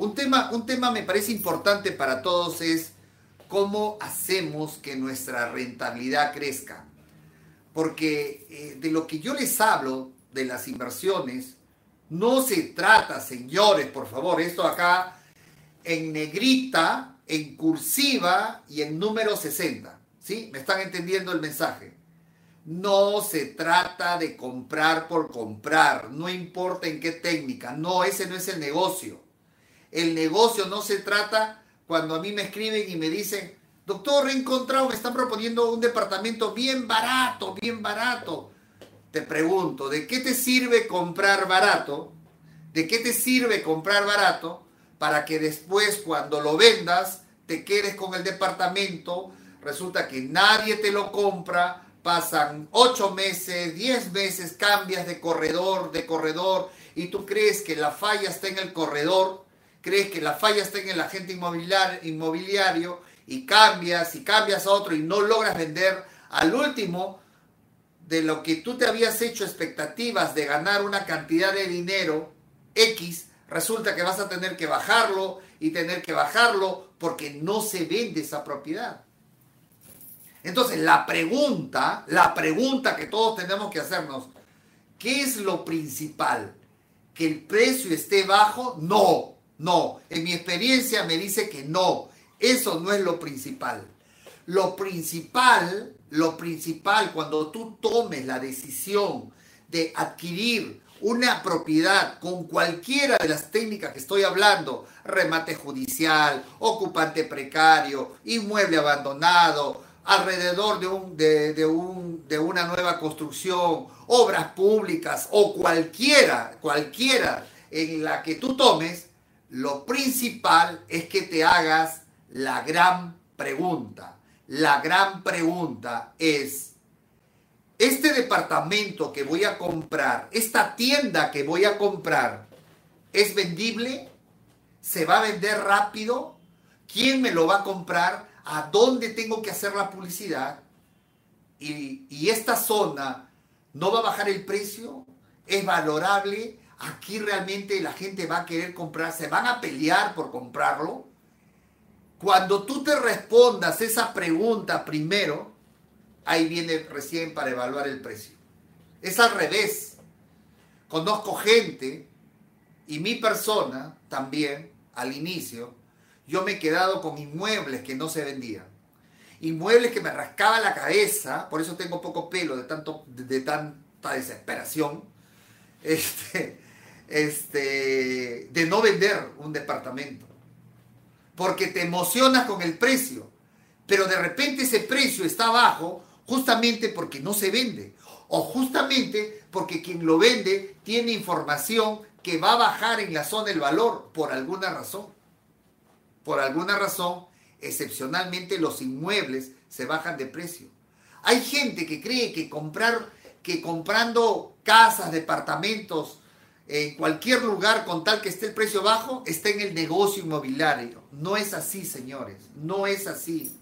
Un tema, un tema me parece importante para todos es cómo hacemos que nuestra rentabilidad crezca. Porque eh, de lo que yo les hablo, de las inversiones, no se trata, señores, por favor, esto acá en negrita, en cursiva y en número 60. ¿Sí? ¿Me están entendiendo el mensaje? No se trata de comprar por comprar, no importa en qué técnica, no, ese no es el negocio. El negocio no se trata cuando a mí me escriben y me dicen, doctor, he encontrado, me están proponiendo un departamento bien barato, bien barato. Te pregunto, ¿de qué te sirve comprar barato? ¿De qué te sirve comprar barato para que después cuando lo vendas te quedes con el departamento? Resulta que nadie te lo compra, pasan ocho meses, diez meses, cambias de corredor, de corredor, y tú crees que la falla está en el corredor, crees que la falla está en el agente inmobiliario, y cambias y cambias a otro y no logras vender, al último, de lo que tú te habías hecho expectativas de ganar una cantidad de dinero X, resulta que vas a tener que bajarlo y tener que bajarlo porque no se vende esa propiedad. Entonces, la pregunta, la pregunta que todos tenemos que hacernos, ¿qué es lo principal? ¿Que el precio esté bajo? No, no. En mi experiencia me dice que no. Eso no es lo principal. Lo principal, lo principal cuando tú tomes la decisión de adquirir una propiedad con cualquiera de las técnicas que estoy hablando, remate judicial, ocupante precario, inmueble abandonado, alrededor de, un, de, un, de una nueva construcción, obras públicas o cualquiera, cualquiera en la que tú tomes, lo principal es que te hagas la gran pregunta. La gran pregunta es, este departamento que voy a comprar, esta tienda que voy a comprar, ¿es vendible? ¿Se va a vender rápido? ¿Quién me lo va a comprar? ¿A dónde tengo que hacer la publicidad? Y, y esta zona no va a bajar el precio, es valorable, aquí realmente la gente va a querer comprar, se van a pelear por comprarlo. Cuando tú te respondas esa pregunta primero, ahí viene recién para evaluar el precio. Es al revés. Conozco gente y mi persona también, al inicio, yo me he quedado con inmuebles que no se vendían. Inmuebles que me rascaba la cabeza, por eso tengo poco pelo de, tanto, de, tanta desesperación, este, este, de no vender un departamento porque te emocionas con el precio, pero de repente ese precio está bajo justamente porque no se vende, o justamente porque quien lo vende tiene información que va a bajar en la zona el valor por alguna razón. Por alguna razón, excepcionalmente los inmuebles se bajan de precio. Hay gente que cree que comprar que comprando casas, departamentos, en cualquier lugar con tal que esté el precio bajo, está en el negocio inmobiliario. No es así, señores, no es así.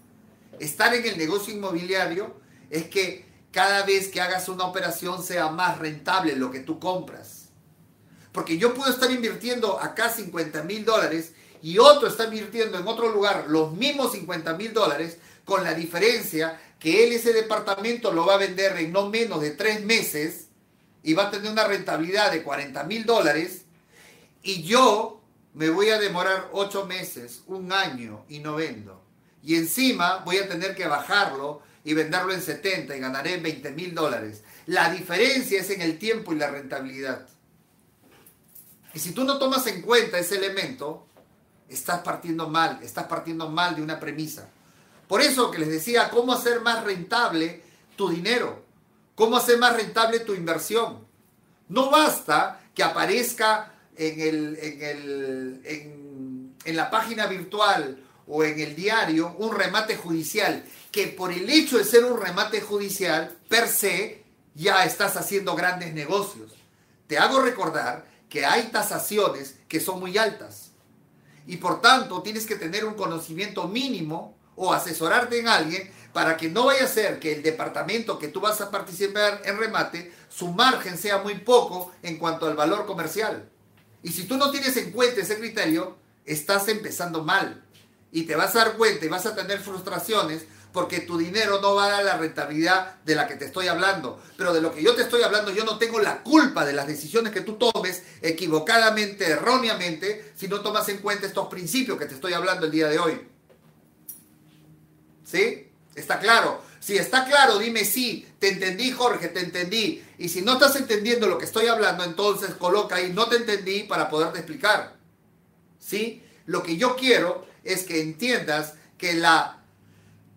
Estar en el negocio inmobiliario es que cada vez que hagas una operación sea más rentable lo que tú compras. Porque yo puedo estar invirtiendo acá 50 mil dólares y otro está invirtiendo en otro lugar los mismos 50 mil dólares con la diferencia que él ese departamento lo va a vender en no menos de tres meses y va a tener una rentabilidad de 40 mil dólares y yo me voy a demorar 8 meses, un año y no vendo. Y encima voy a tener que bajarlo y venderlo en 70 y ganaré 20 mil dólares. La diferencia es en el tiempo y la rentabilidad. Y si tú no tomas en cuenta ese elemento, estás partiendo mal, estás partiendo mal de una premisa. Por eso que les decía, ¿cómo hacer más rentable tu dinero? ¿Cómo hacer más rentable tu inversión? No basta que aparezca en, el, en, la página virtual o en el diario un remate judicial, que por el hecho de ser un remate judicial, per se, ya estás haciendo grandes negocios. Te hago recordar que hay tasaciones que son muy altas y por tanto tienes que tener un conocimiento mínimo o asesorarte en alguien para que no vaya a ser que el departamento que tú vas a participar en remate, su margen sea muy poco en cuanto al valor comercial. Y si tú no tienes en cuenta ese criterio, estás empezando mal. Y te vas a dar cuenta y vas a tener frustraciones porque tu dinero no va a dar la rentabilidad de la que te estoy hablando. Pero de lo que yo te estoy hablando, yo no tengo la culpa de las decisiones que tú tomes equivocadamente, erróneamente, si no tomas en cuenta estos principios que te estoy hablando el día de hoy. ¿Sí? ¿Está claro? Si está claro, dime sí, te entendí Jorge, te entendí. Y si no estás entendiendo lo que estoy hablando, entonces coloca ahí, no te entendí para poderte explicar. ¿Sí? Lo que yo quiero es que entiendas que la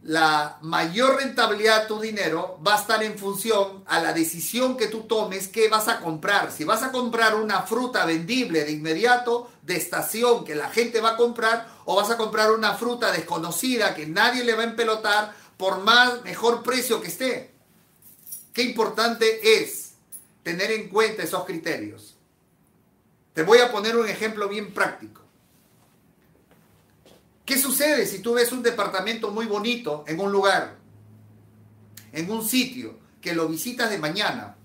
la mayor rentabilidad de tu dinero va a estar en función a la decisión que tú tomes qué vas a comprar. Si vas a comprar una fruta vendible de inmediato, de estación, que la gente va a comprar, o vas a comprar una fruta desconocida que nadie le va a empelotar por más mejor precio que esté. Qué importante es tener en cuenta esos criterios. Te voy a poner un ejemplo bien práctico. ¿Qué sucede si tú ves un departamento muy bonito en un lugar, en un sitio, que lo visitas de mañana?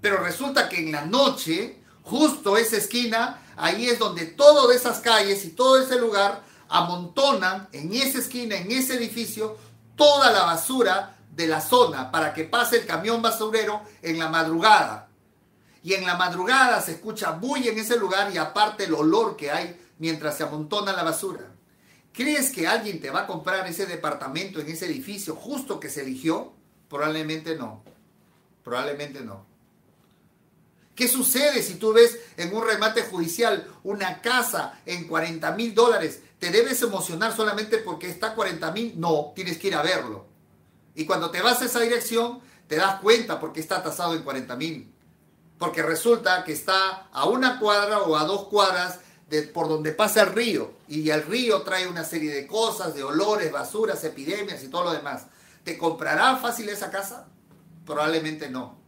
Pero resulta que en la noche, justo esa esquina, ahí es donde todas esas calles y todo ese lugar amontonan en esa esquina, en ese edificio, toda la basura de la zona para que pase el camión basurero en la madrugada. Y en la madrugada se escucha bulla en ese lugar y aparte el olor que hay mientras se amontona la basura. ¿Crees que alguien te va a comprar ese departamento en ese edificio justo que se eligió? Probablemente no. Probablemente no. ¿Qué sucede si tú ves en un remate judicial una casa en 40 mil dólares? ¿Te debes emocionar solamente porque está 40 mil? No, tienes que ir a verlo. Y cuando te vas a esa dirección, te das cuenta porque está tasado en 40 mil. Porque resulta que está a una cuadra o a dos cuadras por donde pasa el río. Y el río trae una serie de cosas, de olores, basuras, epidemias y todo lo demás. ¿Te comprará fácil esa casa? Probablemente no.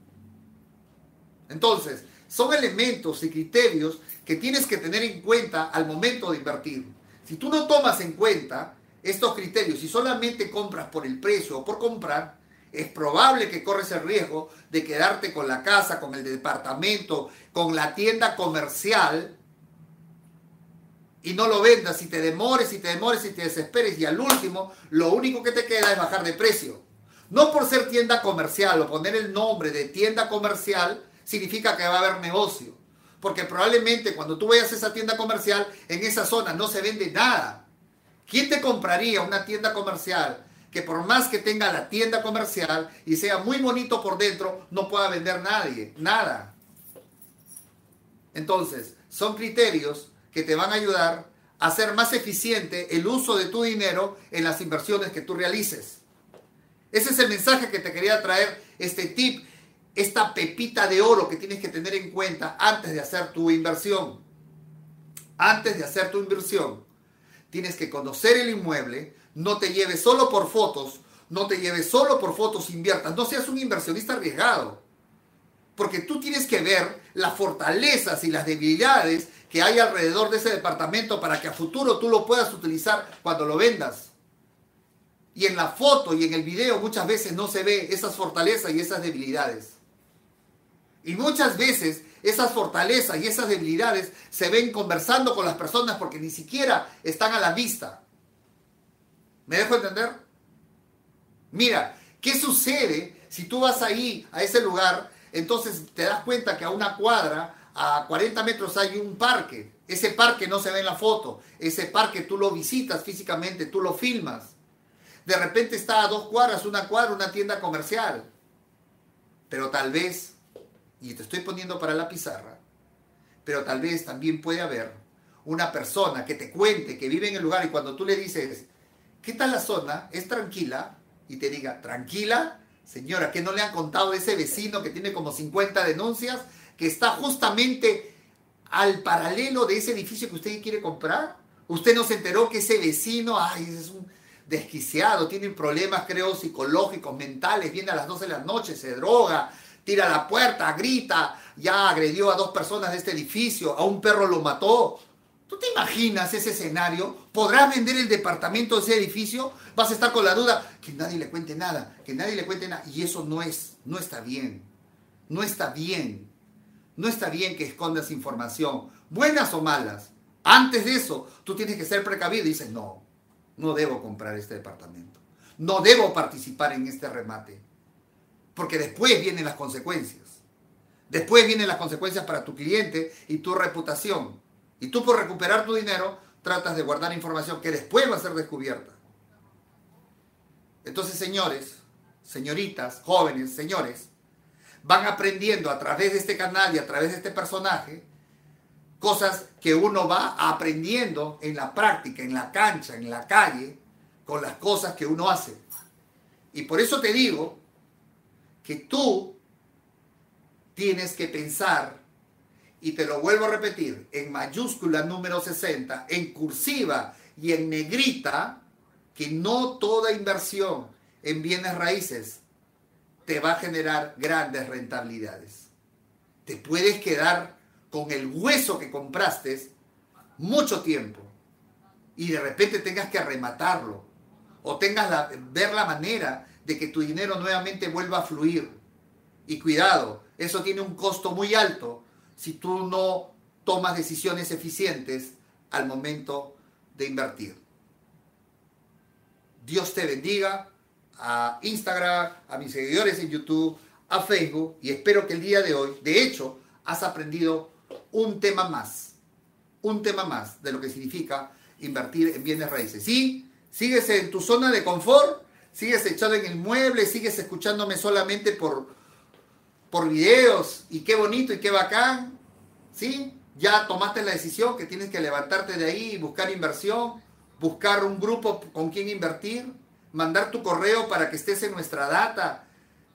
Entonces, son elementos y criterios que tienes que tener en cuenta al momento de invertir. Si tú no tomas en cuenta estos criterios y solamente compras por el precio o por comprar, es probable que corres el riesgo de quedarte con la casa, con el departamento, con la tienda comercial y no lo vendas y te demores y te demores y te desesperes y al último lo único que te queda es bajar de precio. No por ser tienda comercial o poner el nombre de tienda comercial significa que va a haber negocio. Porque probablemente cuando tú vayas a esa tienda comercial, en esa zona no se vende nada. ¿Quién te compraría una tienda comercial que por más que tenga la tienda comercial y sea muy bonito por dentro, no pueda vender nadie? Nada. Entonces, son criterios que te van a ayudar a hacer más eficiente el uso de tu dinero en las inversiones que tú realices. Ese es el mensaje que te quería traer, este tip, esta pepita de oro que tienes que tener en cuenta antes de hacer tu inversión. Antes de hacer tu inversión, tienes que conocer el inmueble, no te lleves solo por fotos, no te lleves solo por fotos, inviertas, no seas un inversionista arriesgado. Porque tú tienes que ver las fortalezas y las debilidades que hay alrededor de ese departamento para que a futuro tú lo puedas utilizar cuando lo vendas. Y en la foto y en el video muchas veces no se ve esas fortalezas y esas debilidades. Y muchas veces esas fortalezas y esas debilidades se ven conversando con las personas porque ni siquiera están a la vista. ¿Me dejo entender? Mira, ¿qué sucede si tú vas ahí, a ese lugar, entonces te das cuenta que a una cuadra a 40 metros hay un parque. Ese parque no se ve en la foto. Ese parque tú lo visitas físicamente, tú lo filmas. De repente está a dos cuadras, una cuadra, una tienda comercial. Pero tal vez, y te estoy poniendo para la pizarra, pero tal vez también puede haber una persona que te cuente que vive en el lugar y cuando tú le dices, ¿qué tal la zona? ¿Es tranquila? Y te diga, ¿tranquila? Señora, ¿qué no le han contado ese vecino que tiene como 50 denuncias? Está justamente al paralelo de ese edificio que usted quiere comprar? ¿Usted no se enteró que ese vecino, ay, es un desquiciado, tiene problemas, creo, psicológicos, mentales, viene a las 12 de la noche, se droga, tira la puerta, grita, ya agredió a dos personas de este edificio, a un perro lo mató? ¿Tú te imaginas ese escenario? ¿Podrás vender el departamento de ese edificio? Vas a estar con la duda que nadie le cuente nada, que nadie le cuente nada. Y eso no es, no está bien. No está bien. No está bien que escondas información, buenas o malas, Antes de eso, tú tienes que ser precavido y dices, no, no debo comprar este departamento. No debo participar en este remate. Porque después vienen las consecuencias. Después vienen las consecuencias para tu cliente y tu reputación. Y tú por recuperar tu dinero tratas de guardar información que después va a ser descubierta. Entonces, señores, señoritas, jóvenes, señores, van aprendiendo a través de este canal y a través de este personaje cosas que uno va aprendiendo en la práctica, en la cancha, en la calle, con las cosas que uno hace. Y por eso te digo que tú tienes que pensar, y te lo vuelvo a repetir, en mayúscula número 60, en cursiva y en negrita, que no toda inversión en bienes raíces te va a generar grandes rentabilidades. Te puedes quedar con el hueso que compraste mucho tiempo y de repente tengas que rematarlo o tengas la, ver la manera de que tu dinero nuevamente vuelva a fluir. Y cuidado, eso tiene un costo muy alto si tú no tomas decisiones eficientes al momento de invertir. Dios te bendiga a Instagram, a mis seguidores en YouTube, a Facebook y espero que el día de hoy, de hecho, has aprendido un tema más, un tema más de lo que significa invertir en bienes raíces. Sí, sigues en tu zona de confort, sigues echado en el mueble, sigues escuchándome solamente por, por videos y qué bonito y qué bacán, ¿sí? Ya tomaste la decisión que tienes que levantarte de ahí y buscar inversión, buscar un grupo con quien invertir, mandar tu correo para que estés en nuestra data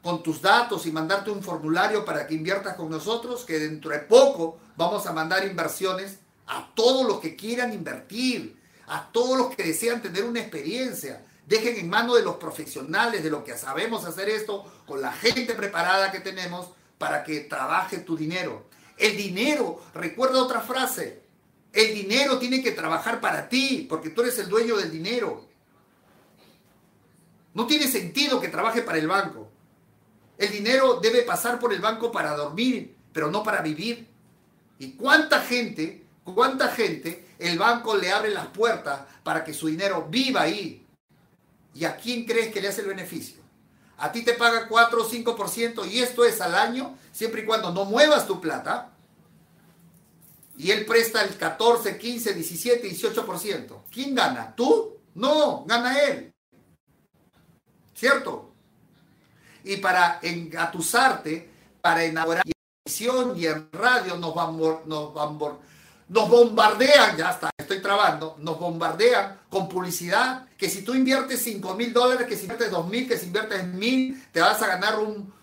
con tus datos y mandarte un formulario para que inviertas con nosotros, que dentro de poco vamos a mandar inversiones a todos los que quieran invertir, a todos los que desean tener una experiencia. Dejen en manos de los profesionales, de lo que sabemos hacer esto, con la gente preparada que tenemos para que trabaje tu dinero. El dinero, recuerda otra frase, el dinero tiene que trabajar para ti, porque tú eres el dueño del dinero. No tiene sentido que trabaje para el banco. El dinero debe pasar por el banco para dormir, pero no para vivir. ¿Y cuánta gente, cuánta gente el banco le abre las puertas para que su dinero viva ahí? ¿Y a quién crees que le hace el beneficio? A ti te paga 4 o 5% y esto es al año, siempre y cuando no muevas tu plata. Y él presta el 14, 15, 17, 18%. ¿Quién gana? ¿Tú? No, gana él. ¿Cierto? Y para engatusarte, para enamorar y en televisión y en radio nos, nos, nos bombardean, ya está, estoy trabando, nos bombardean con publicidad, que si tú inviertes 5 mil dólares, que si inviertes 2 mil, que si inviertes mil, te vas a ganar un,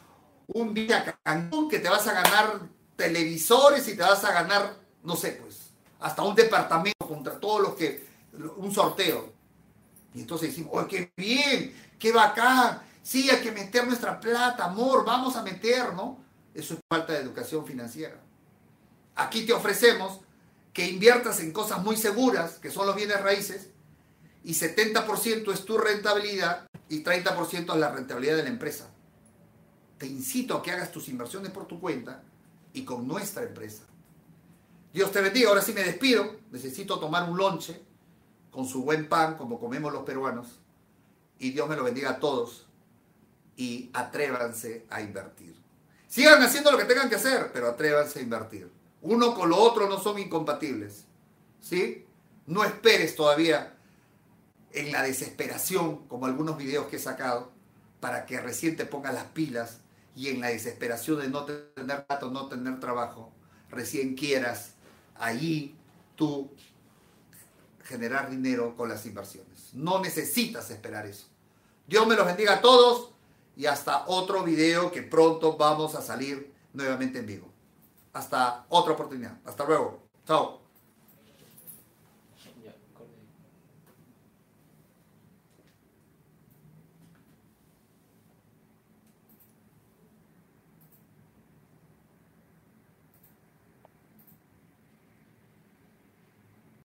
un día Cancún, que te vas a ganar televisores y te vas a ganar, no sé, pues, hasta un departamento contra todos los que, un sorteo. Y entonces decimos, ¡oh, qué bien! ¡Qué bacán! Sí, hay que meter nuestra plata, amor, vamos a meter, ¿no? Eso es falta de educación financiera. Aquí te ofrecemos que inviertas en cosas muy seguras, que son los bienes raíces, y 70% es tu rentabilidad y 30% es la rentabilidad de la empresa. Te incito a que hagas tus inversiones por tu cuenta y con nuestra empresa. Dios te bendiga. Ahora sí me despido. Necesito tomar un lonche con su buen pan, como comemos los peruanos. Y Dios me lo bendiga a todos. Y atrévanse a invertir. Sigan haciendo lo que tengan que hacer, pero atrévanse a invertir. Uno con lo otro no son incompatibles. ¿Sí? No esperes todavía en la desesperación, como algunos videos que he sacado, para que recién te pongas las pilas y en la desesperación de no tener datos, no tener trabajo, recién quieras allí tú generar dinero con las inversiones. No necesitas esperar eso. Dios me los bendiga a todos y hasta otro video que pronto vamos a salir nuevamente en vivo. Hasta otra oportunidad. Hasta luego. Chao.